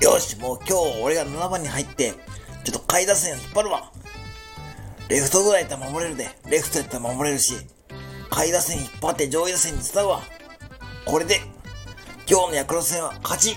よし、もう今日俺が7番に入って、ちょっと下位打線を引っ張るわ。レフトぐらいやったら守れるで。レフトやったら守れるし。下位打線引っ張って上位打線に伝うわ。これで、今日のヤクロス戦は勝ち